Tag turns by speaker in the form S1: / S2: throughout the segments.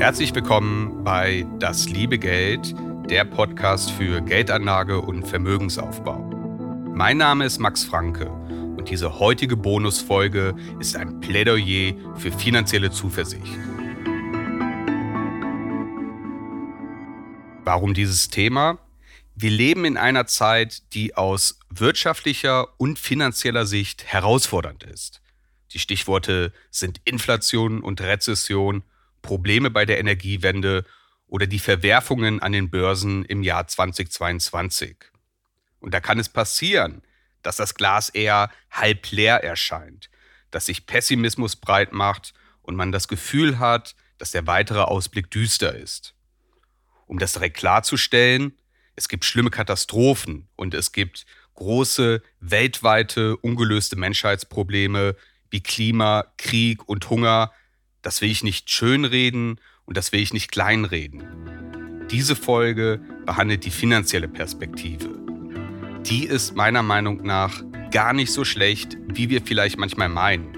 S1: Herzlich willkommen bei Das liebe Geld, der Podcast für Geldanlage und Vermögensaufbau. Mein Name ist Max Franke und diese heutige Bonusfolge ist ein Plädoyer für finanzielle Zuversicht. Warum dieses Thema? Wir leben in einer Zeit, die aus wirtschaftlicher und finanzieller Sicht herausfordernd ist. Die Stichworte sind Inflation und Rezession, Probleme bei der Energiewende oder die Verwerfungen an den Börsen im Jahr 2022. Und da kann es passieren, dass das Glas eher halb leer erscheint, dass sich Pessimismus breit macht und man das Gefühl hat, dass der weitere Ausblick düster ist. Um das direkt klarzustellen, es gibt schlimme Katastrophen und es gibt große weltweite ungelöste Menschheitsprobleme wie Klima, Krieg und Hunger, das will ich nicht schönreden und das will ich nicht kleinreden. Diese Folge behandelt die finanzielle Perspektive. Die ist meiner Meinung nach gar nicht so schlecht, wie wir vielleicht manchmal meinen.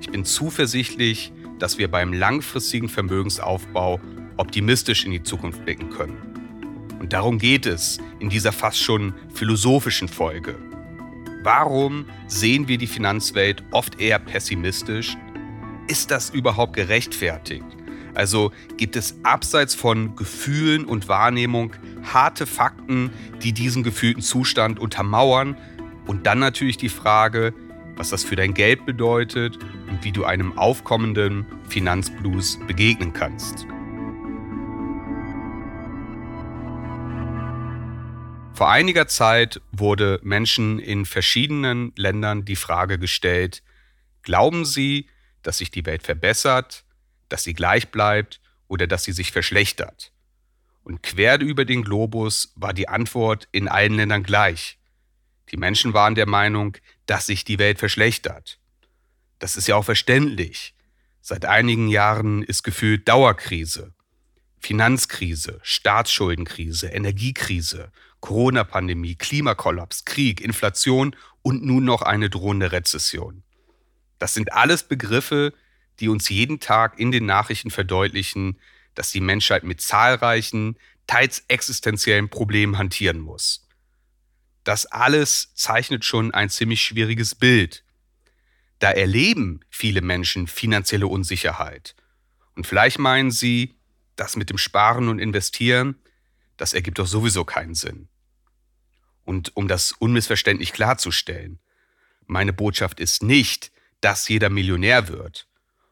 S1: Ich bin zuversichtlich, dass wir beim langfristigen Vermögensaufbau optimistisch in die Zukunft blicken können. Und darum geht es in dieser fast schon philosophischen Folge. Warum sehen wir die Finanzwelt oft eher pessimistisch ist das überhaupt gerechtfertigt? Also gibt es abseits von Gefühlen und Wahrnehmung harte Fakten, die diesen gefühlten Zustand untermauern? Und dann natürlich die Frage, was das für dein Geld bedeutet und wie du einem aufkommenden Finanzblues begegnen kannst. Vor einiger Zeit wurde Menschen in verschiedenen Ländern die Frage gestellt, glauben sie, dass sich die Welt verbessert, dass sie gleich bleibt oder dass sie sich verschlechtert. Und quer über den Globus war die Antwort in allen Ländern gleich. Die Menschen waren der Meinung, dass sich die Welt verschlechtert. Das ist ja auch verständlich. Seit einigen Jahren ist gefühlt Dauerkrise. Finanzkrise, Staatsschuldenkrise, Energiekrise, Corona-Pandemie, Klimakollaps, Krieg, Inflation und nun noch eine drohende Rezession. Das sind alles Begriffe, die uns jeden Tag in den Nachrichten verdeutlichen, dass die Menschheit mit zahlreichen, teils existenziellen Problemen hantieren muss. Das alles zeichnet schon ein ziemlich schwieriges Bild. Da erleben viele Menschen finanzielle Unsicherheit. Und vielleicht meinen sie, das mit dem Sparen und Investieren, das ergibt doch sowieso keinen Sinn. Und um das unmissverständlich klarzustellen, meine Botschaft ist nicht, dass jeder Millionär wird.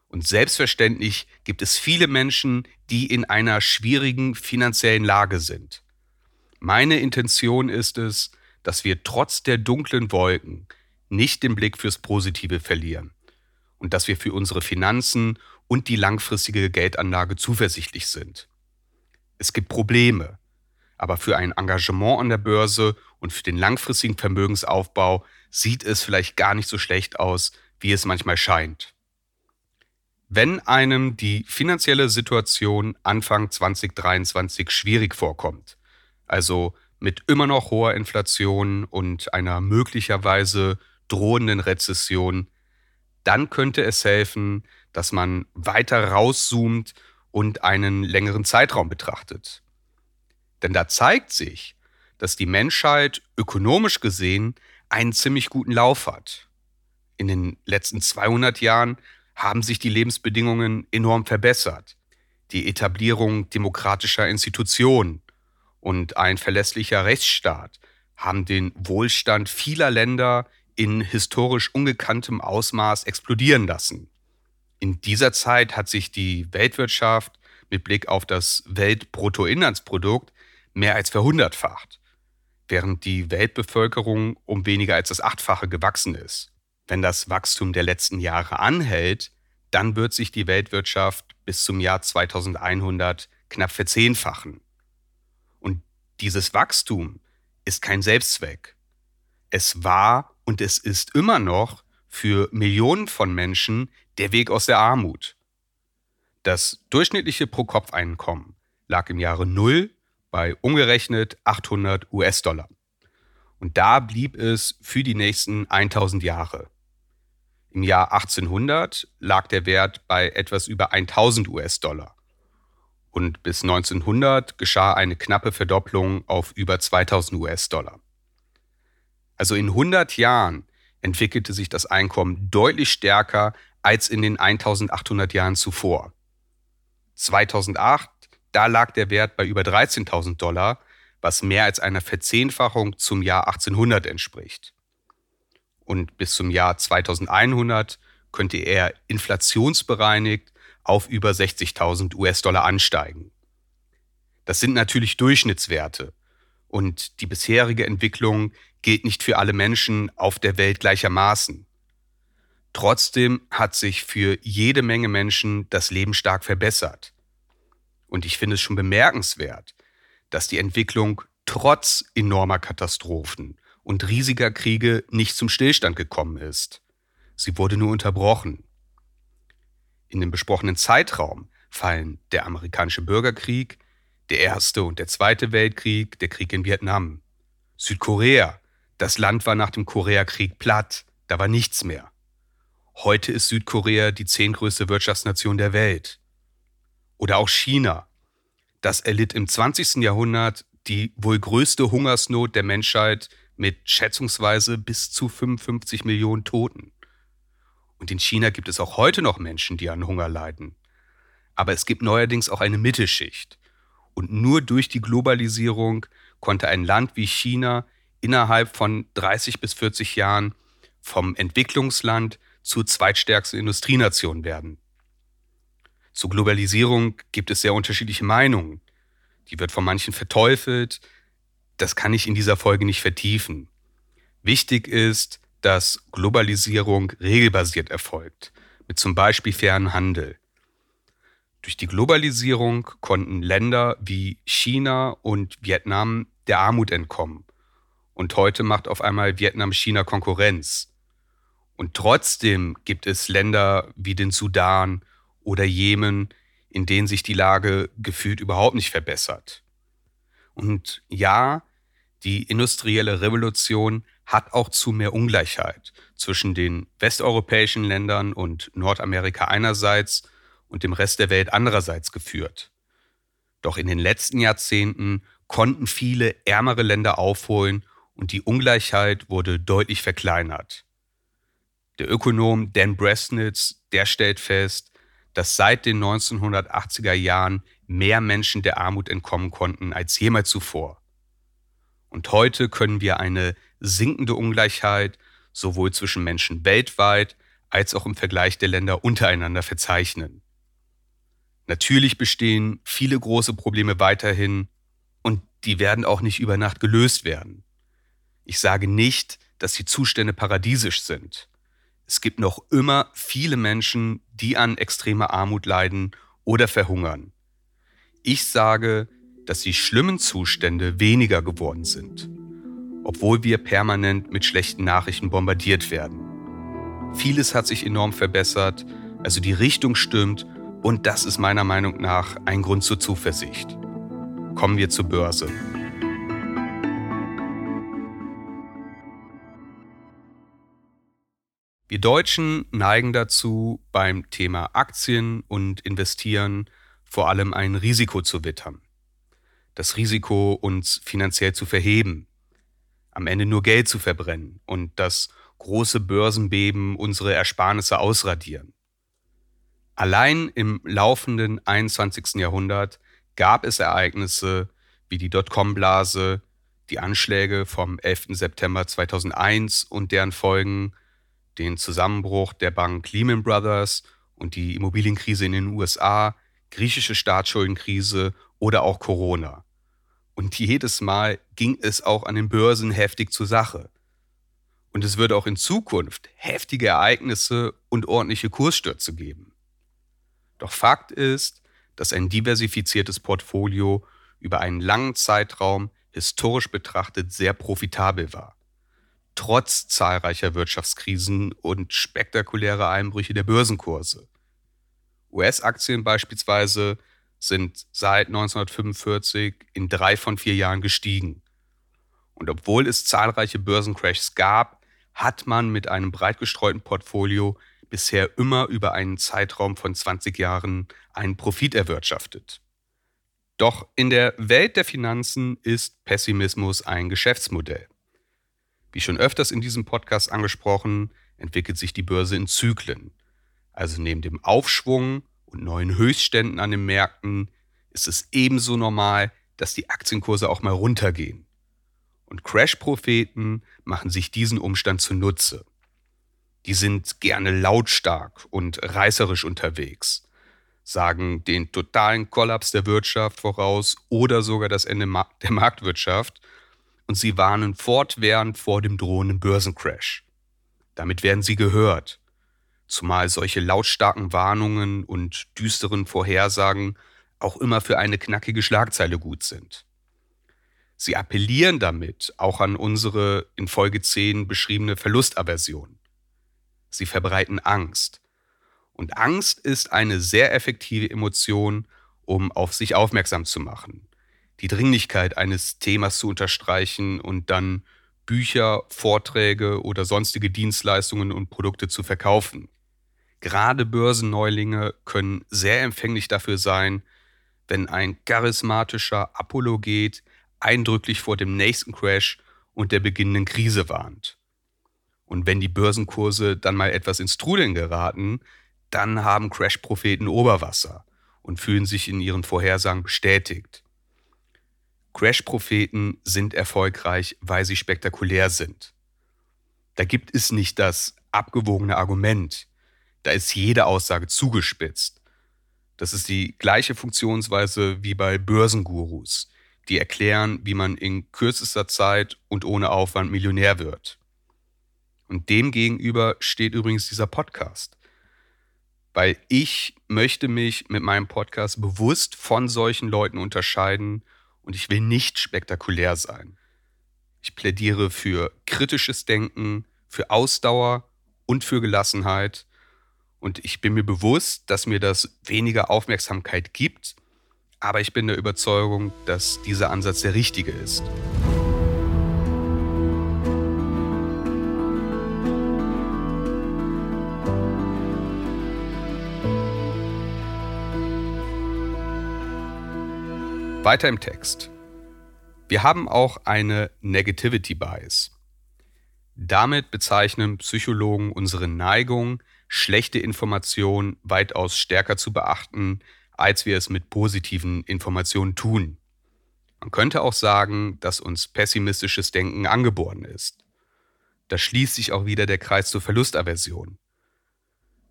S1: Und selbstverständlich gibt es viele Menschen, die in einer schwierigen finanziellen Lage sind. Meine Intention ist es, dass wir trotz der dunklen Wolken nicht den Blick fürs Positive verlieren und dass wir für unsere Finanzen und die langfristige Geldanlage zuversichtlich sind. Es gibt Probleme, aber für ein Engagement an der Börse und für den langfristigen Vermögensaufbau sieht es vielleicht gar nicht so schlecht aus, wie es manchmal scheint. Wenn einem die finanzielle Situation Anfang 2023 schwierig vorkommt, also mit immer noch hoher Inflation und einer möglicherweise drohenden Rezession, dann könnte es helfen, dass man weiter rauszoomt und einen längeren Zeitraum betrachtet. Denn da zeigt sich, dass die Menschheit ökonomisch gesehen einen ziemlich guten Lauf hat in den letzten 200 Jahren haben sich die Lebensbedingungen enorm verbessert. Die Etablierung demokratischer Institutionen und ein verlässlicher Rechtsstaat haben den Wohlstand vieler Länder in historisch ungekanntem Ausmaß explodieren lassen. In dieser Zeit hat sich die Weltwirtschaft mit Blick auf das Weltbruttoinlandsprodukt mehr als verhundertfacht, während die Weltbevölkerung um weniger als das Achtfache gewachsen ist. Wenn das Wachstum der letzten Jahre anhält, dann wird sich die Weltwirtschaft bis zum Jahr 2100 knapp verzehnfachen. Und dieses Wachstum ist kein Selbstzweck. Es war und es ist immer noch für Millionen von Menschen der Weg aus der Armut. Das durchschnittliche Pro-Kopf-Einkommen lag im Jahre Null bei umgerechnet 800 US-Dollar. Und da blieb es für die nächsten 1000 Jahre. Im Jahr 1800 lag der Wert bei etwas über 1000 US-Dollar. Und bis 1900 geschah eine knappe Verdopplung auf über 2000 US-Dollar. Also in 100 Jahren entwickelte sich das Einkommen deutlich stärker als in den 1800 Jahren zuvor. 2008, da lag der Wert bei über 13.000 Dollar, was mehr als einer Verzehnfachung zum Jahr 1800 entspricht. Und bis zum Jahr 2100 könnte er inflationsbereinigt auf über 60.000 US-Dollar ansteigen. Das sind natürlich Durchschnittswerte und die bisherige Entwicklung gilt nicht für alle Menschen auf der Welt gleichermaßen. Trotzdem hat sich für jede Menge Menschen das Leben stark verbessert. Und ich finde es schon bemerkenswert, dass die Entwicklung trotz enormer Katastrophen und riesiger Kriege nicht zum Stillstand gekommen ist. Sie wurde nur unterbrochen. In den besprochenen Zeitraum fallen der amerikanische Bürgerkrieg, der Erste und der Zweite Weltkrieg, der Krieg in Vietnam, Südkorea. Das Land war nach dem Koreakrieg platt, da war nichts mehr. Heute ist Südkorea die zehntgrößte Wirtschaftsnation der Welt. Oder auch China. Das erlitt im 20. Jahrhundert die wohl größte Hungersnot der Menschheit mit schätzungsweise bis zu 55 Millionen Toten. Und in China gibt es auch heute noch Menschen, die an Hunger leiden. Aber es gibt neuerdings auch eine Mittelschicht. Und nur durch die Globalisierung konnte ein Land wie China innerhalb von 30 bis 40 Jahren vom Entwicklungsland zur zweitstärksten Industrienation werden. Zur Globalisierung gibt es sehr unterschiedliche Meinungen. Die wird von manchen verteufelt. Das kann ich in dieser Folge nicht vertiefen. Wichtig ist, dass Globalisierung regelbasiert erfolgt, mit zum Beispiel fairen Handel. Durch die Globalisierung konnten Länder wie China und Vietnam der Armut entkommen. Und heute macht auf einmal Vietnam China Konkurrenz. Und trotzdem gibt es Länder wie den Sudan oder Jemen, in denen sich die Lage gefühlt überhaupt nicht verbessert. Und ja, die industrielle Revolution hat auch zu mehr Ungleichheit zwischen den westeuropäischen Ländern und Nordamerika einerseits und dem Rest der Welt andererseits geführt. Doch in den letzten Jahrzehnten konnten viele ärmere Länder aufholen und die Ungleichheit wurde deutlich verkleinert. Der Ökonom Dan Bresnitz, der stellt fest, dass seit den 1980er Jahren mehr Menschen der Armut entkommen konnten als jemals zuvor. Und heute können wir eine sinkende Ungleichheit sowohl zwischen Menschen weltweit als auch im Vergleich der Länder untereinander verzeichnen. Natürlich bestehen viele große Probleme weiterhin und die werden auch nicht über Nacht gelöst werden. Ich sage nicht, dass die Zustände paradiesisch sind. Es gibt noch immer viele Menschen, die an extremer Armut leiden oder verhungern. Ich sage, dass die schlimmen Zustände weniger geworden sind obwohl wir permanent mit schlechten Nachrichten bombardiert werden. Vieles hat sich enorm verbessert, also die Richtung stimmt und das ist meiner Meinung nach ein Grund zur Zuversicht. Kommen wir zur Börse. Wir Deutschen neigen dazu, beim Thema Aktien und Investieren vor allem ein Risiko zu wittern. Das Risiko, uns finanziell zu verheben, am Ende nur Geld zu verbrennen und das große Börsenbeben unsere Ersparnisse ausradieren. Allein im laufenden 21. Jahrhundert gab es Ereignisse wie die Dotcom-Blase, die Anschläge vom 11. September 2001 und deren Folgen, den Zusammenbruch der Bank Lehman Brothers und die Immobilienkrise in den USA, griechische Staatsschuldenkrise oder auch Corona. Und jedes Mal ging es auch an den Börsen heftig zur Sache. Und es wird auch in Zukunft heftige Ereignisse und ordentliche Kursstürze geben. Doch Fakt ist, dass ein diversifiziertes Portfolio über einen langen Zeitraum historisch betrachtet sehr profitabel war. Trotz zahlreicher Wirtschaftskrisen und spektakulärer Einbrüche der Börsenkurse. US-Aktien beispielsweise sind seit 1945 in drei von vier Jahren gestiegen. Und obwohl es zahlreiche Börsencrashs gab, hat man mit einem breit gestreuten Portfolio bisher immer über einen Zeitraum von 20 Jahren einen Profit erwirtschaftet. Doch in der Welt der Finanzen ist Pessimismus ein Geschäftsmodell. Wie schon öfters in diesem Podcast angesprochen, entwickelt sich die Börse in Zyklen. Also neben dem Aufschwung und neuen Höchstständen an den Märkten ist es ebenso normal, dass die Aktienkurse auch mal runtergehen. Und Crash-Propheten machen sich diesen Umstand zunutze. Die sind gerne lautstark und reißerisch unterwegs, sagen den totalen Kollaps der Wirtschaft voraus oder sogar das Ende der Marktwirtschaft und sie warnen fortwährend vor dem drohenden Börsencrash. Damit werden sie gehört, zumal solche lautstarken Warnungen und düsteren Vorhersagen auch immer für eine knackige Schlagzeile gut sind. Sie appellieren damit auch an unsere in Folge 10 beschriebene Verlustaversion. Sie verbreiten Angst. Und Angst ist eine sehr effektive Emotion, um auf sich aufmerksam zu machen, die Dringlichkeit eines Themas zu unterstreichen und dann Bücher, Vorträge oder sonstige Dienstleistungen und Produkte zu verkaufen. Gerade Börsenneulinge können sehr empfänglich dafür sein, wenn ein charismatischer Apologet eindrücklich vor dem nächsten Crash und der beginnenden Krise warnt. Und wenn die Börsenkurse dann mal etwas ins Trudeln geraten, dann haben Crash-Propheten Oberwasser und fühlen sich in ihren Vorhersagen bestätigt. Crash-Propheten sind erfolgreich, weil sie spektakulär sind. Da gibt es nicht das abgewogene Argument. Da ist jede Aussage zugespitzt. Das ist die gleiche Funktionsweise wie bei Börsengurus die erklären, wie man in kürzester Zeit und ohne Aufwand Millionär wird. Und dem gegenüber steht übrigens dieser Podcast. Weil ich möchte mich mit meinem Podcast bewusst von solchen Leuten unterscheiden und ich will nicht spektakulär sein. Ich plädiere für kritisches Denken, für Ausdauer und für Gelassenheit. Und ich bin mir bewusst, dass mir das weniger Aufmerksamkeit gibt, aber ich bin der Überzeugung, dass dieser Ansatz der richtige ist. Weiter im Text. Wir haben auch eine Negativity Bias. Damit bezeichnen Psychologen unsere Neigung, schlechte Informationen weitaus stärker zu beachten als wir es mit positiven Informationen tun. Man könnte auch sagen, dass uns pessimistisches Denken angeboren ist. Da schließt sich auch wieder der Kreis zur Verlustaversion.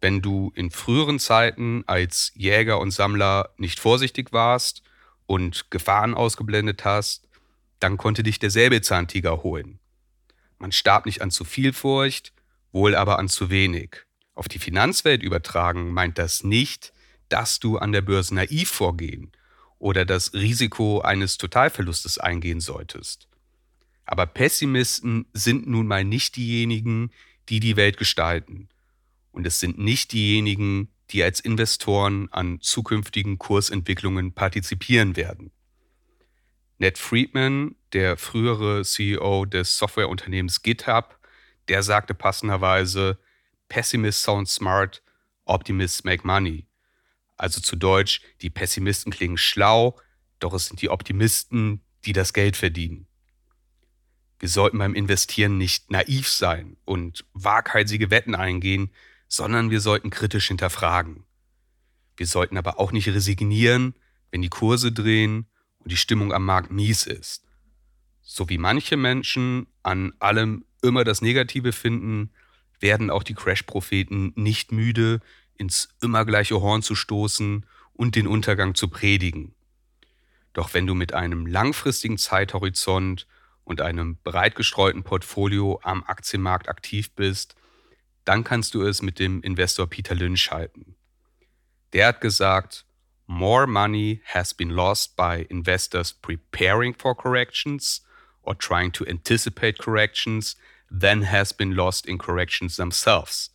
S1: Wenn du in früheren Zeiten als Jäger und Sammler nicht vorsichtig warst und Gefahren ausgeblendet hast, dann konnte dich der Säbelzahntiger holen. Man starb nicht an zu viel Furcht, wohl aber an zu wenig. Auf die Finanzwelt übertragen meint das nicht, dass du an der Börse naiv vorgehen oder das Risiko eines Totalverlustes eingehen solltest. Aber Pessimisten sind nun mal nicht diejenigen, die die Welt gestalten. Und es sind nicht diejenigen, die als Investoren an zukünftigen Kursentwicklungen partizipieren werden. Ned Friedman, der frühere CEO des Softwareunternehmens GitHub, der sagte passenderweise, Pessimists sound smart, Optimists make money. Also zu Deutsch, die Pessimisten klingen schlau, doch es sind die Optimisten, die das Geld verdienen. Wir sollten beim Investieren nicht naiv sein und waghalsige Wetten eingehen, sondern wir sollten kritisch hinterfragen. Wir sollten aber auch nicht resignieren, wenn die Kurse drehen und die Stimmung am Markt mies ist. So wie manche Menschen an allem immer das Negative finden, werden auch die Crash-Propheten nicht müde, ins immer gleiche Horn zu stoßen und den Untergang zu predigen. Doch wenn du mit einem langfristigen Zeithorizont und einem breit gestreuten Portfolio am Aktienmarkt aktiv bist, dann kannst du es mit dem Investor Peter Lynch halten. Der hat gesagt, More money has been lost by investors preparing for corrections or trying to anticipate corrections than has been lost in corrections themselves.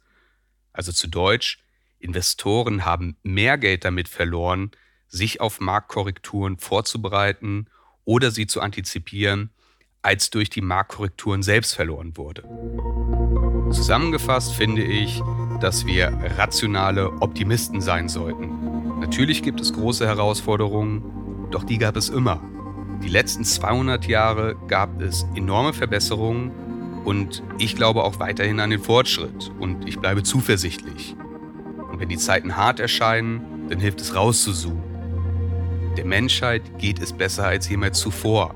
S1: Also zu Deutsch, Investoren haben mehr Geld damit verloren, sich auf Marktkorrekturen vorzubereiten oder sie zu antizipieren, als durch die Marktkorrekturen selbst verloren wurde. Zusammengefasst finde ich, dass wir rationale Optimisten sein sollten. Natürlich gibt es große Herausforderungen, Doch die gab es immer. Die letzten 200 Jahre gab es enorme Verbesserungen und ich glaube auch weiterhin an den Fortschritt und ich bleibe zuversichtlich. Und wenn die Zeiten hart erscheinen, dann hilft es rauszuzoomen. Der Menschheit geht es besser als jemals zuvor.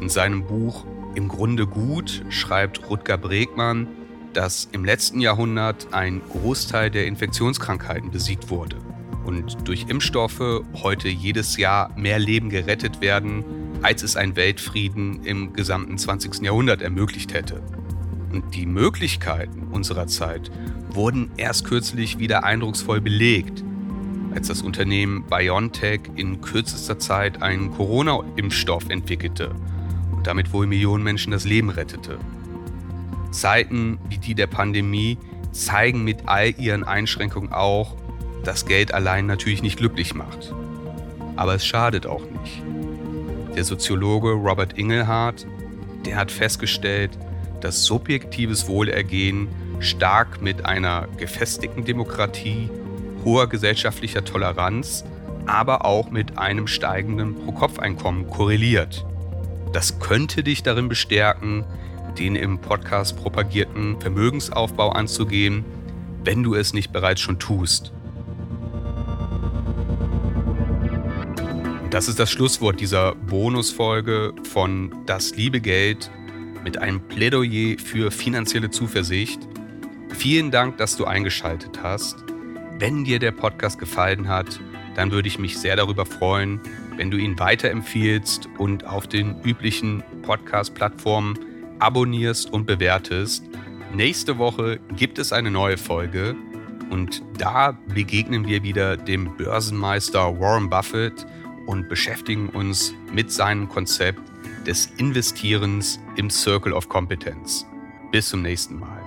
S1: In seinem Buch Im Grunde gut schreibt Rutger Bregmann, dass im letzten Jahrhundert ein Großteil der Infektionskrankheiten besiegt wurde und durch Impfstoffe heute jedes Jahr mehr Leben gerettet werden, als es ein Weltfrieden im gesamten 20. Jahrhundert ermöglicht hätte. Und die Möglichkeiten unserer Zeit wurden erst kürzlich wieder eindrucksvoll belegt, als das Unternehmen BioNTech in kürzester Zeit einen Corona-Impfstoff entwickelte und damit wohl Millionen Menschen das Leben rettete. Zeiten wie die der Pandemie zeigen mit all ihren Einschränkungen auch, dass Geld allein natürlich nicht glücklich macht. Aber es schadet auch nicht. Der Soziologe Robert Ingelhardt, der hat festgestellt, dass subjektives Wohlergehen stark mit einer gefestigten Demokratie, hoher gesellschaftlicher Toleranz, aber auch mit einem steigenden Pro-Kopf-Einkommen korreliert. Das könnte dich darin bestärken, den im Podcast propagierten Vermögensaufbau anzugehen, wenn du es nicht bereits schon tust. Das ist das Schlusswort dieser Bonusfolge von Das liebe Geld mit einem Plädoyer für finanzielle Zuversicht. Vielen Dank, dass du eingeschaltet hast. Wenn dir der Podcast gefallen hat, dann würde ich mich sehr darüber freuen, wenn du ihn weiterempfiehlst und auf den üblichen Podcast-Plattformen abonnierst und bewertest. Nächste Woche gibt es eine neue Folge und da begegnen wir wieder dem Börsenmeister Warren Buffett und beschäftigen uns mit seinem Konzept des Investierens im Circle of Competence. Bis zum nächsten Mal.